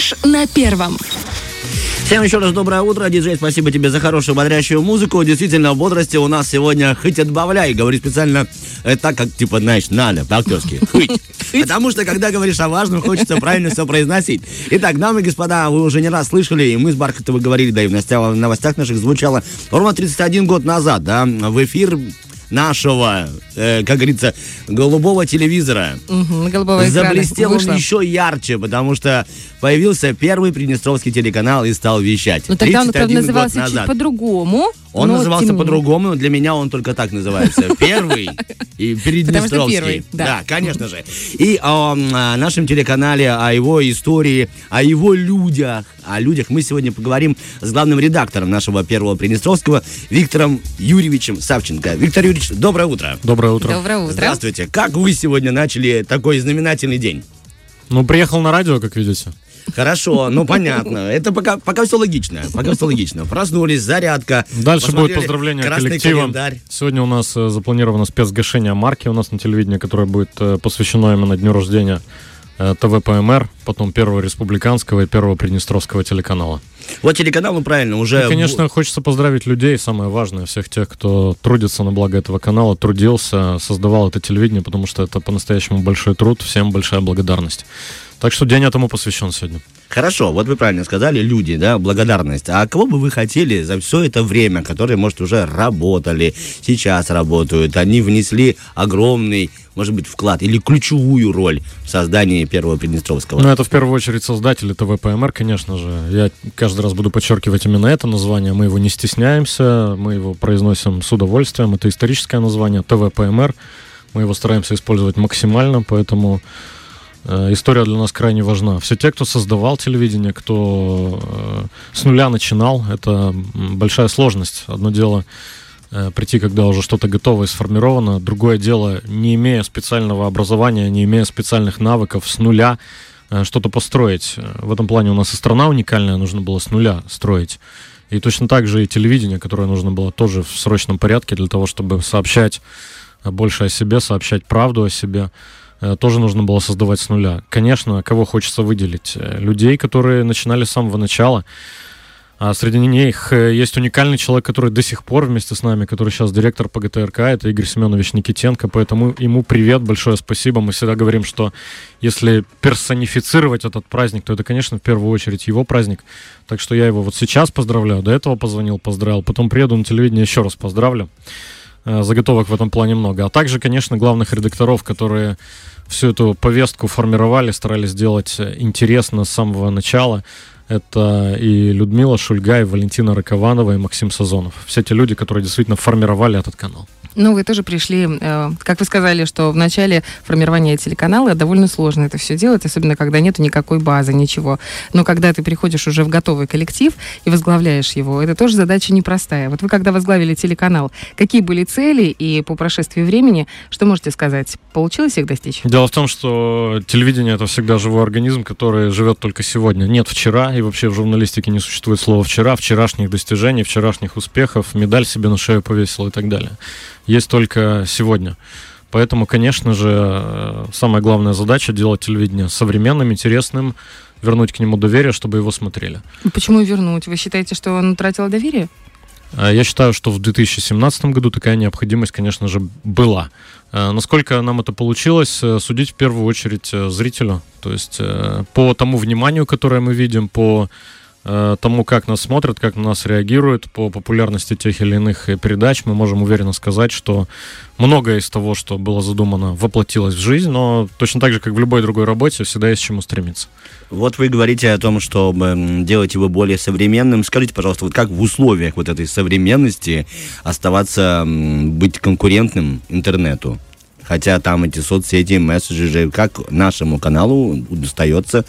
Фреш на первом. Всем еще раз доброе утро, диджей, спасибо тебе за хорошую бодрящую музыку. Действительно, в бодрости у нас сегодня хоть отбавляй. Говорю специально э, так, как, типа, знаешь, надо, по-актерски. Хоть. Потому что, когда говоришь о важном, хочется правильно все произносить. Итак, дамы и господа, вы уже не раз слышали, и мы с Бархатовой говорили, да и в новостях, в новостях наших звучало ровно 31 год назад, да, в эфир нашего, э, как говорится, голубого телевизора. Угу, голубого Заблестел он еще ярче, потому что появился первый приднестровский телеканал и стал вещать. Ну тогда он, правда, 31 год назывался чуть по-другому. Он но назывался тем не менее. по-другому, но для меня он только так называется. Первый и Приднестровский. первый, да. конечно же. И о м, о нашем телеканале, о его истории, о его людях, о людях мы сегодня поговорим с главным редактором нашего первого Приднестровского Виктором Юрьевичем Савченко. Виктор Юрьевич, доброе утро. Доброе утро. Доброе утро. Здравствуйте. Как вы сегодня начали такой знаменательный день? Ну, приехал на радио, как видите. Хорошо, ну понятно. Это пока, пока все логично. Пока все логично. Проснулись, зарядка. Дальше будет поздравление коллектива. календарь. Сегодня у нас э, запланировано спецгашение марки у нас на телевидении, которое будет э, посвящено именно дню рождения ТВ-ПМР, потом первого республиканского и первого приднестровского телеканала. Вот телеканал, ну правильно, уже... И, конечно, хочется поздравить людей, самое важное, всех тех, кто трудится на благо этого канала, трудился, создавал это телевидение, потому что это по-настоящему большой труд, всем большая благодарность. Так что день этому посвящен сегодня. Хорошо, вот вы правильно сказали, люди, да, благодарность. А кого бы вы хотели за все это время, которые, может, уже работали, сейчас работают, они внесли огромный, может быть, вклад или ключевую роль в создании первого Приднестровского? Ну, это в первую очередь создатели ТВ-ПМР, конечно же. Я каждый раз буду подчеркивать именно это название. Мы его не стесняемся, мы его произносим с удовольствием. Это историческое название ТВ-ПМР. Мы его стараемся использовать максимально, поэтому э, история для нас крайне важна. Все те, кто создавал телевидение, кто э, с нуля начинал, это большая сложность. Одно дело э, прийти, когда уже что-то готово и сформировано. Другое дело, не имея специального образования, не имея специальных навыков, с нуля э, что-то построить. Э, В этом плане у нас и страна уникальная, нужно было с нуля строить. И точно так же и телевидение, которое нужно было тоже в срочном порядке для того, чтобы сообщать больше о себе, сообщать правду о себе, тоже нужно было создавать с нуля. Конечно, кого хочется выделить? Людей, которые начинали с самого начала. А среди них э, есть уникальный человек, который до сих пор вместе с нами, который сейчас директор по ГТРК, это Игорь Семенович Никитенко, поэтому ему привет, большое спасибо. Мы всегда говорим, что если персонифицировать этот праздник, то это, конечно, в первую очередь его праздник. Так что я его вот сейчас поздравляю, до этого позвонил, поздравил, потом приеду на телевидение, еще раз поздравлю. Э, Заготовок в этом плане много. А также, конечно, главных редакторов, которые всю эту повестку формировали, старались сделать интересно с самого начала. Это и Людмила Шульга, и Валентина Ракованова, и Максим Сазонов. Все те люди, которые действительно формировали этот канал. Ну, вы тоже пришли, э, как вы сказали, что в начале формирования телеканала довольно сложно это все делать, особенно когда нету никакой базы, ничего. Но когда ты приходишь уже в готовый коллектив и возглавляешь его, это тоже задача непростая. Вот вы когда возглавили телеканал, какие были цели и по прошествии времени, что можете сказать? Получилось их достичь? Дело в том, что телевидение это всегда живой организм, который живет только сегодня. Нет вчера, и вообще в журналистике не существует слова вчера, вчерашних достижений, вчерашних успехов, медаль себе на шею повесил и так далее. Есть только сегодня. Поэтому, конечно же, э, самая главная задача делать телевидение современным, интересным, вернуть к нему доверие, чтобы его смотрели. Почему вернуть? Вы считаете, что он утратил доверие? Э, Я считаю, что в 2017 году такая необходимость, конечно же, была. Э, Насколько нам это получилось, судить в первую очередь зрителю. То есть по тому вниманию, которое мы видим, по тому, как нас смотрят, как на нас реагируют, по популярности тех или иных э, передач, мы можем уверенно сказать, что многое из того, что было задумано, воплотилось в жизнь, но точно так же, как в любой другой работе, всегда есть к чему стремиться. Вот вы говорите о том, чтобы делать его более современным. Скажите, пожалуйста, вот как в условиях вот этой современности оставаться, быть конкурентным интернету? Хотя там эти соцсети, мессенджеры, как нашему каналу удается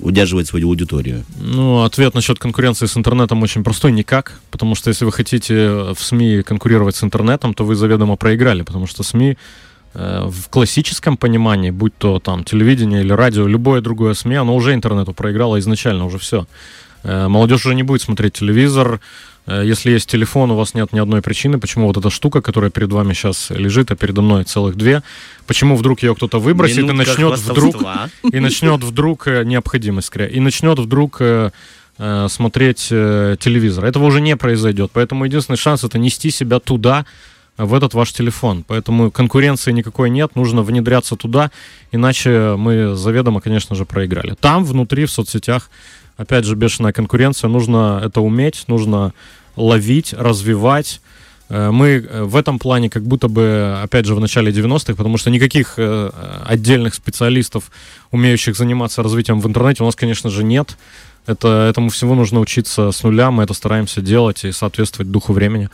удерживать свою аудиторию? Ну, ответ насчет конкуренции с интернетом очень простой, никак. Потому что если вы хотите в СМИ конкурировать с интернетом, то вы заведомо проиграли, потому что СМИ э, в классическом понимании, будь то там телевидение или радио, любое другое СМИ, оно уже интернету проиграло изначально, уже все. Молодежь уже не будет смотреть телевизор, Э, если есть телефон, у вас нет ни одной причины, почему вот эта штука, которая перед вами сейчас лежит, а передо мной целых две, почему вдруг ее кто-то выбросит Минутка и начнет вдруг хвастовства. и начнет вдруг э, необходимость, и начнет вдруг э, э, смотреть э, телевизор. Этого уже не произойдет. Поэтому единственный шанс это нести себя туда, э, в этот ваш телефон. Поэтому конкуренции никакой нет, нужно внедряться туда, иначе мы заведомо, конечно же, проиграли. Там, внутри, в соцсетях, опять же, бешеная конкуренция, нужно это уметь, нужно ловить, развивать. Э, Мы э, в этом плане как будто бы, опять же, в начале 90-х, потому что никаких э, отдельных специалистов, умеющих заниматься развитием в интернете, у нас, конечно же, нет. Это, этому всему нужно учиться с нуля, мы это стараемся делать и соответствовать духу времени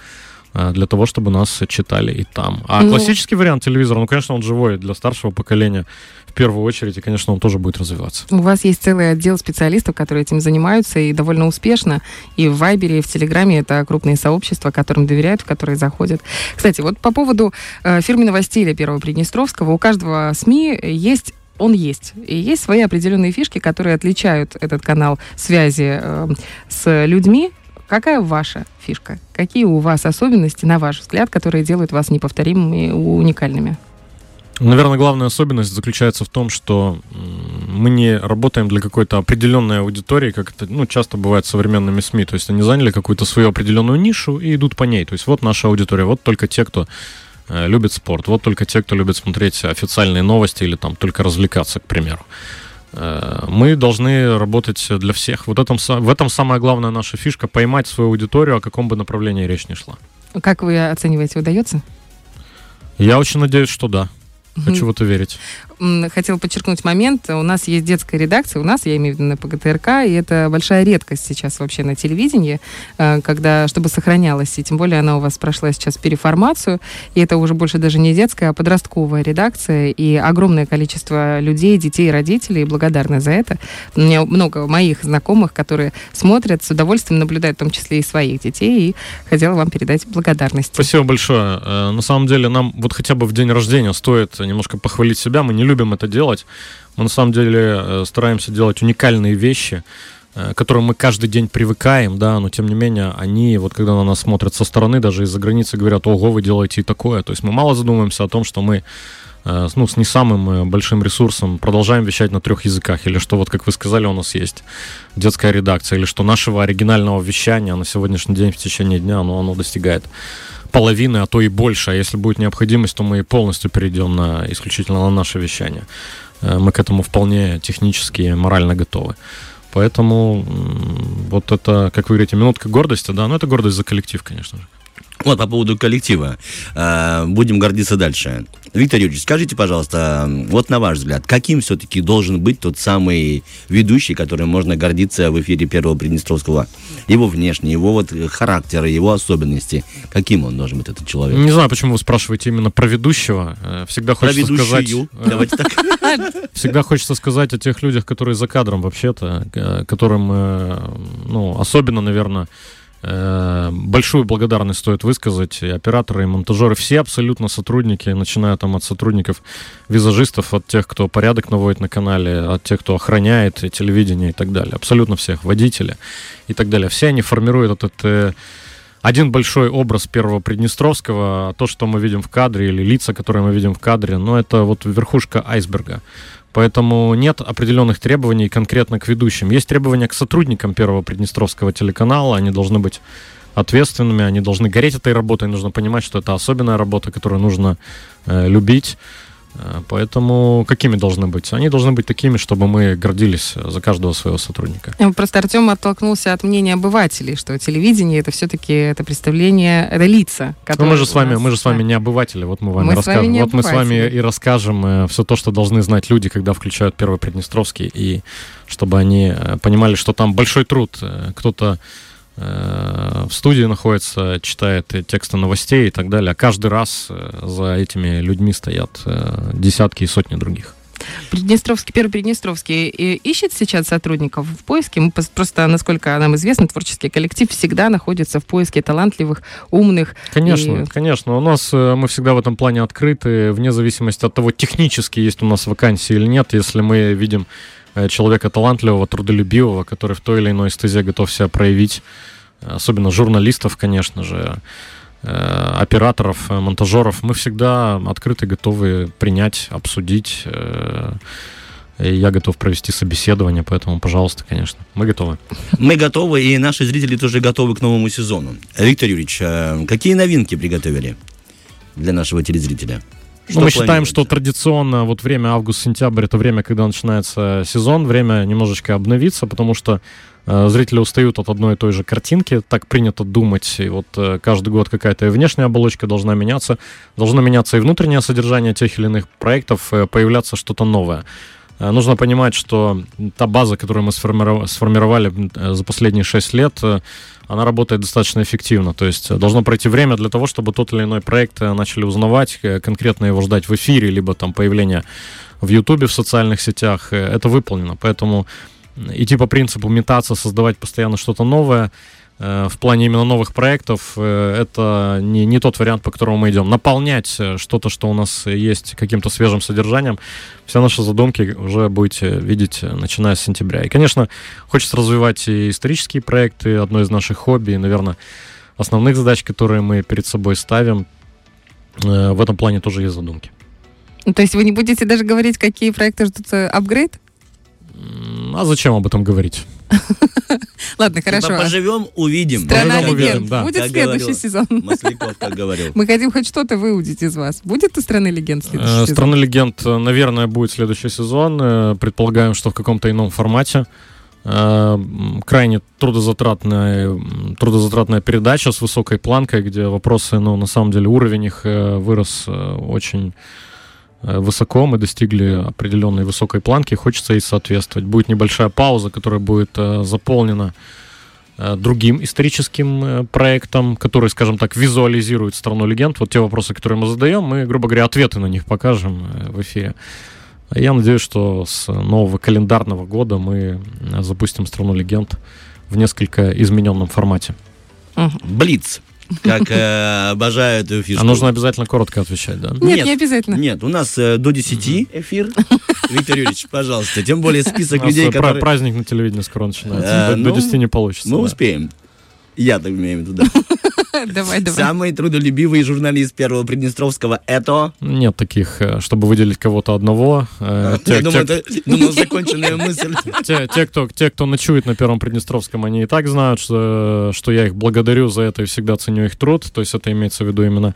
для того, чтобы нас читали и там. А Ну. классический вариант телевизора, ну, конечно, он живой для старшего поколения в первую очередь, и, конечно, он тоже будет развиваться. У вас есть целый отдел специалистов, которые этим занимаются и довольно успешно. И в Вайбере, и в Телеграме это крупные сообщества, которым доверяют, в которые заходят. Кстати, вот по поводу э, фирменного стиля Первого Приднестровского, у каждого СМИ есть он есть. И есть свои определенные фишки, которые отличают этот канал связи э, с людьми. Какая ваша фишка? Какие у вас особенности, на ваш взгляд, которые делают вас неповторимыми и уникальными? Наверное, главная особенность заключается в том, что мы не работаем для какой-то определенной аудитории, как это ну, часто бывает с современными СМИ. То есть они заняли какую-то свою определенную нишу и идут по ней. То есть вот наша аудитория, вот только те, кто э, любит спорт, вот только те, кто любит смотреть официальные новости или там только развлекаться, к примеру. Э, Мы должны работать для всех. Вот этом, в этом самая главная наша фишка поймать свою аудиторию, о каком бы направлении речь ни шла. Как вы оцениваете, удается? Я очень надеюсь, что да. Хочу в это верить. Хотела подчеркнуть момент. У нас есть детская редакция, у нас, я имею в виду на ПГТРК, и это большая редкость сейчас вообще на телевидении, э, когда, чтобы сохранялась, и тем более она у вас прошла сейчас переформацию, и это уже больше даже не детская, а подростковая редакция, и огромное количество людей, детей родителей благодарны за это. У меня много моих знакомых, которые смотрят, с удовольствием наблюдают, в том числе и своих детей, и хотела вам передать благодарность. Спасибо большое. Э, На самом деле нам вот хотя бы в день рождения стоит немножко похвалить себя. Мы не любим это делать. Мы на самом деле э, стараемся делать уникальные вещи, э, к которым мы каждый день привыкаем, да, но тем не менее они, вот когда на нас смотрят со стороны, даже из-за границы говорят, ого, вы делаете и такое. То есть мы мало задумываемся о том, что мы э, ну, с не самым большим ресурсом продолжаем вещать на трех языках, или что вот, как вы сказали, у нас есть детская редакция, или что нашего оригинального вещания на сегодняшний день в течение дня, оно, оно достигает половины, а то и больше. А если будет необходимость, то мы полностью перейдем на исключительно на наше вещание. Э, Мы к этому вполне технически и морально готовы. Поэтому вот это, как вы говорите, минутка гордости, да, но это гордость за коллектив, конечно же. Вот по поводу коллектива. Э, Будем гордиться дальше. Виктор Юрьевич, скажите, пожалуйста, вот на ваш взгляд, каким все-таки должен быть тот самый ведущий, которым можно гордиться в эфире Первого Приднестровского? Его внешний, его вот характер, его особенности. Каким он должен быть, этот человек? Не знаю, почему вы спрашиваете именно про ведущего. Э, Всегда Про хочется сказать... ведущую. э, Давайте так. Всегда хочется сказать о тех людях, которые за кадром вообще-то, э, которым, ну, особенно, наверное, большую благодарность стоит высказать и операторы, и монтажеры, все абсолютно сотрудники, начиная там от сотрудников визажистов, от тех, кто порядок наводит на канале, от тех, кто охраняет телевидение и так далее. Абсолютно всех, водители и так далее. Все они формируют этот э, один большой образ первого Приднестровского, то, что мы видим в кадре, или лица, которые мы видим в кадре, ну, это вот верхушка айсберга. Поэтому нет определенных требований конкретно к ведущим. Есть требования к сотрудникам первого Приднестровского телеканала. Они должны быть ответственными, они должны гореть этой работой. Нужно понимать, что это особенная работа, которую нужно э, любить. Э, Поэтому какими должны быть? Они должны быть такими, чтобы мы гордились за каждого своего сотрудника. Э, Просто Артем оттолкнулся от мнения обывателей, что телевидение это все-таки это представление, это лица, Ну, мы же с вами, нас, мы же с вами не обыватели, вот мы вам Мы с вами расскажем. не вот мы с вами и расскажем все то, что должны знать люди, когда включают первый Приднестровский, и чтобы они э, понимали, что там большой труд. Э, Кто-то э, в студии находится, читает э, тексты новостей и так далее, а каждый раз э, за этими людьми стоят э, десятки и сотни других. Приднестровский, первый Приднестровский э, ищет сейчас сотрудников в поиске. Мы просто, насколько нам известно, творческий коллектив всегда находится в поиске талантливых, умных. Конечно, И- конечно. У нас э, мы всегда в этом плане открыты, вне зависимости от того, технически есть у нас вакансии или нет. Если мы видим э, человека талантливого, трудолюбивого, который в той или иной стезе готов себя проявить, особенно журналистов, конечно же, э, операторов, э, монтажеров, мы всегда открыты, готовы принять, обсудить. э, и я готов провести собеседование, поэтому, пожалуйста, конечно, мы готовы. Мы готовы, и наши зрители тоже готовы к новому сезону. Виктор Юрьевич, э, какие новинки приготовили для нашего телезрителя? Ну, мы считаем, что традиционно вот время август-сентябрь это время, когда начинается сезон, время немножечко обновиться, потому что э, зрители устают от одной и той же картинки, так принято думать, и вот э, каждый год какая-то внешняя оболочка должна меняться, должно меняться и внутреннее содержание тех или иных проектов, э, появляться что-то новое. Э, Нужно понимать, что та база, которую мы сформиров- сформировали э, за последние 6 лет, э, она работает достаточно эффективно. То есть должно пройти время для того, чтобы тот или иной проект начали узнавать, конкретно его ждать в эфире, либо там появление в Ютубе, в социальных сетях. Это выполнено. Поэтому идти по принципу метаться, создавать постоянно что-то новое, в плане именно новых проектов, э, это не, не тот вариант, по которому мы идем. Наполнять э, что-то, что у нас есть каким-то свежим содержанием, все наши задумки уже будете видеть, э, начиная с сентября. И, конечно, хочется развивать и исторические проекты, одно из наших хобби, и, наверное, основных задач, которые мы перед собой ставим. Э, В этом плане тоже есть задумки. Ну, То есть вы не будете даже говорить, какие проекты ждут э, апгрейд? А зачем об этом говорить? Ладно, Типа, хорошо. поживем, увидим. Страна Поживем, легенд. увидим, да. Будет Как следующий говорил сезон. Масляков, как говорил. Мы хотим хоть что-то выудить из вас. Будет у страны легенд следующий Э, сезон? Страна легенд, э, наверное, будет следующий сезон. Э, Предполагаем, что в каком-то ином формате. Крайне трудозатратная, трудозатратная передача с высокой планкой, где вопросы, ну, на самом деле, уровень их вырос очень высоко. Мы достигли определенной высокой планки. Хочется ей соответствовать. Будет небольшая пауза, которая будет э, заполнена э, другим историческим э, проектом, который, скажем так, визуализирует страну легенд. Вот те вопросы, которые мы задаем, мы, грубо говоря, ответы на них покажем э, в эфире. Я надеюсь, что с нового календарного года мы э, запустим страну легенд в несколько измененном формате. Блиц. Как э, обожаю эту фишку. А нужно обязательно коротко отвечать, да? Нет, Нет. не обязательно. Нет, у нас э, до 10 эфир. Виктор Юрьевич, пожалуйста. Тем более список людей, э, которые... праздник на телевидении скоро начинается. Э, до, до ну, 10 не получится. Мы успеем. Я так имею в виду, да. Давай, давай. Самый трудолюбивый журналист Первого Приднестровского это... Нет таких, э, чтобы выделить кого-то одного. Э, те- Я думал, те- это законченная мысль. те, кто, ночует на Первом Приднестровском, они и так знают, что, я их благодарю за это и всегда ценю их труд. То есть это имеется в виду именно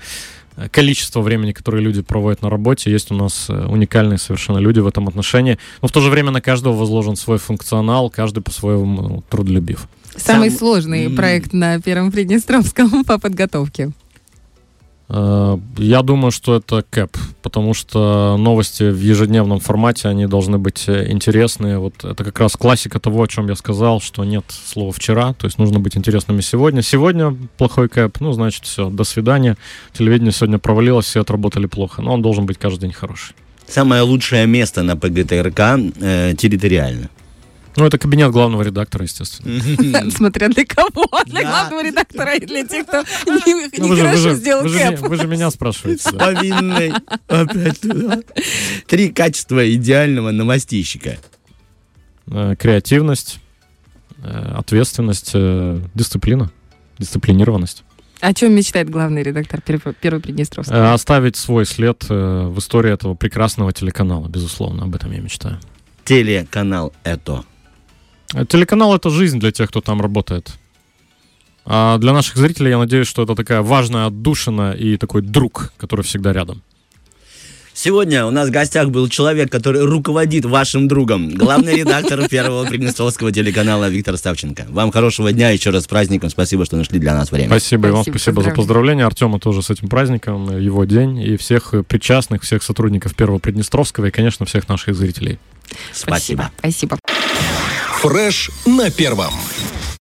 э, количество времени, которое люди проводят на работе. Есть у нас уникальные совершенно люди в этом отношении. Но в то же время на каждого возложен свой функционал, каждый по-своему ну, трудолюбив. Самый Сам- сложный проект на Первом Приднестровском по подготовке. Э, Я думаю, что это КЭП, потому что новости в ежедневном формате, они должны быть интересные. Вот это как раз классика того, о чем я сказал, что нет слова «вчера», то есть нужно быть интересными сегодня. Сегодня плохой КЭП, ну, значит, все, до свидания. Телевидение сегодня провалилось, все отработали плохо, но он должен быть каждый день хороший. Самое лучшее место на ПГТРК э, территориально. Ну, это кабинет главного редактора, естественно. Смотря для кого. Для главного редактора и для тех, кто не- Ну, же- сделал кэп. меня- Вы же меня спрашиваете. Повинный. Опять туда. Три качества идеального новостищика. Э, Креативность, э, ответственность, э, дисциплина, дисциплинированность. О чем мечтает главный редактор Перв- Первого Приднестровского? Оставить свой след в истории этого прекрасного телеканала, безусловно, об этом я мечтаю. Телеканал это. Телеканал это жизнь для тех, кто там работает. А для наших зрителей я надеюсь, что это такая важная отдушина и такой друг, который всегда рядом. Сегодня у нас в гостях был человек, который руководит вашим другом, главный редактор Первого Приднестровского телеканала Виктор Ставченко. Вам хорошего дня, еще раз с праздником. Спасибо, что нашли для нас время. Спасибо, и вам Спасибо, спасибо за поздравления. Артема тоже с этим праздником, его день, и всех причастных, всех сотрудников Первого Приднестровского, и, конечно, всех наших зрителей. Спасибо. Спасибо. Фреш на первом.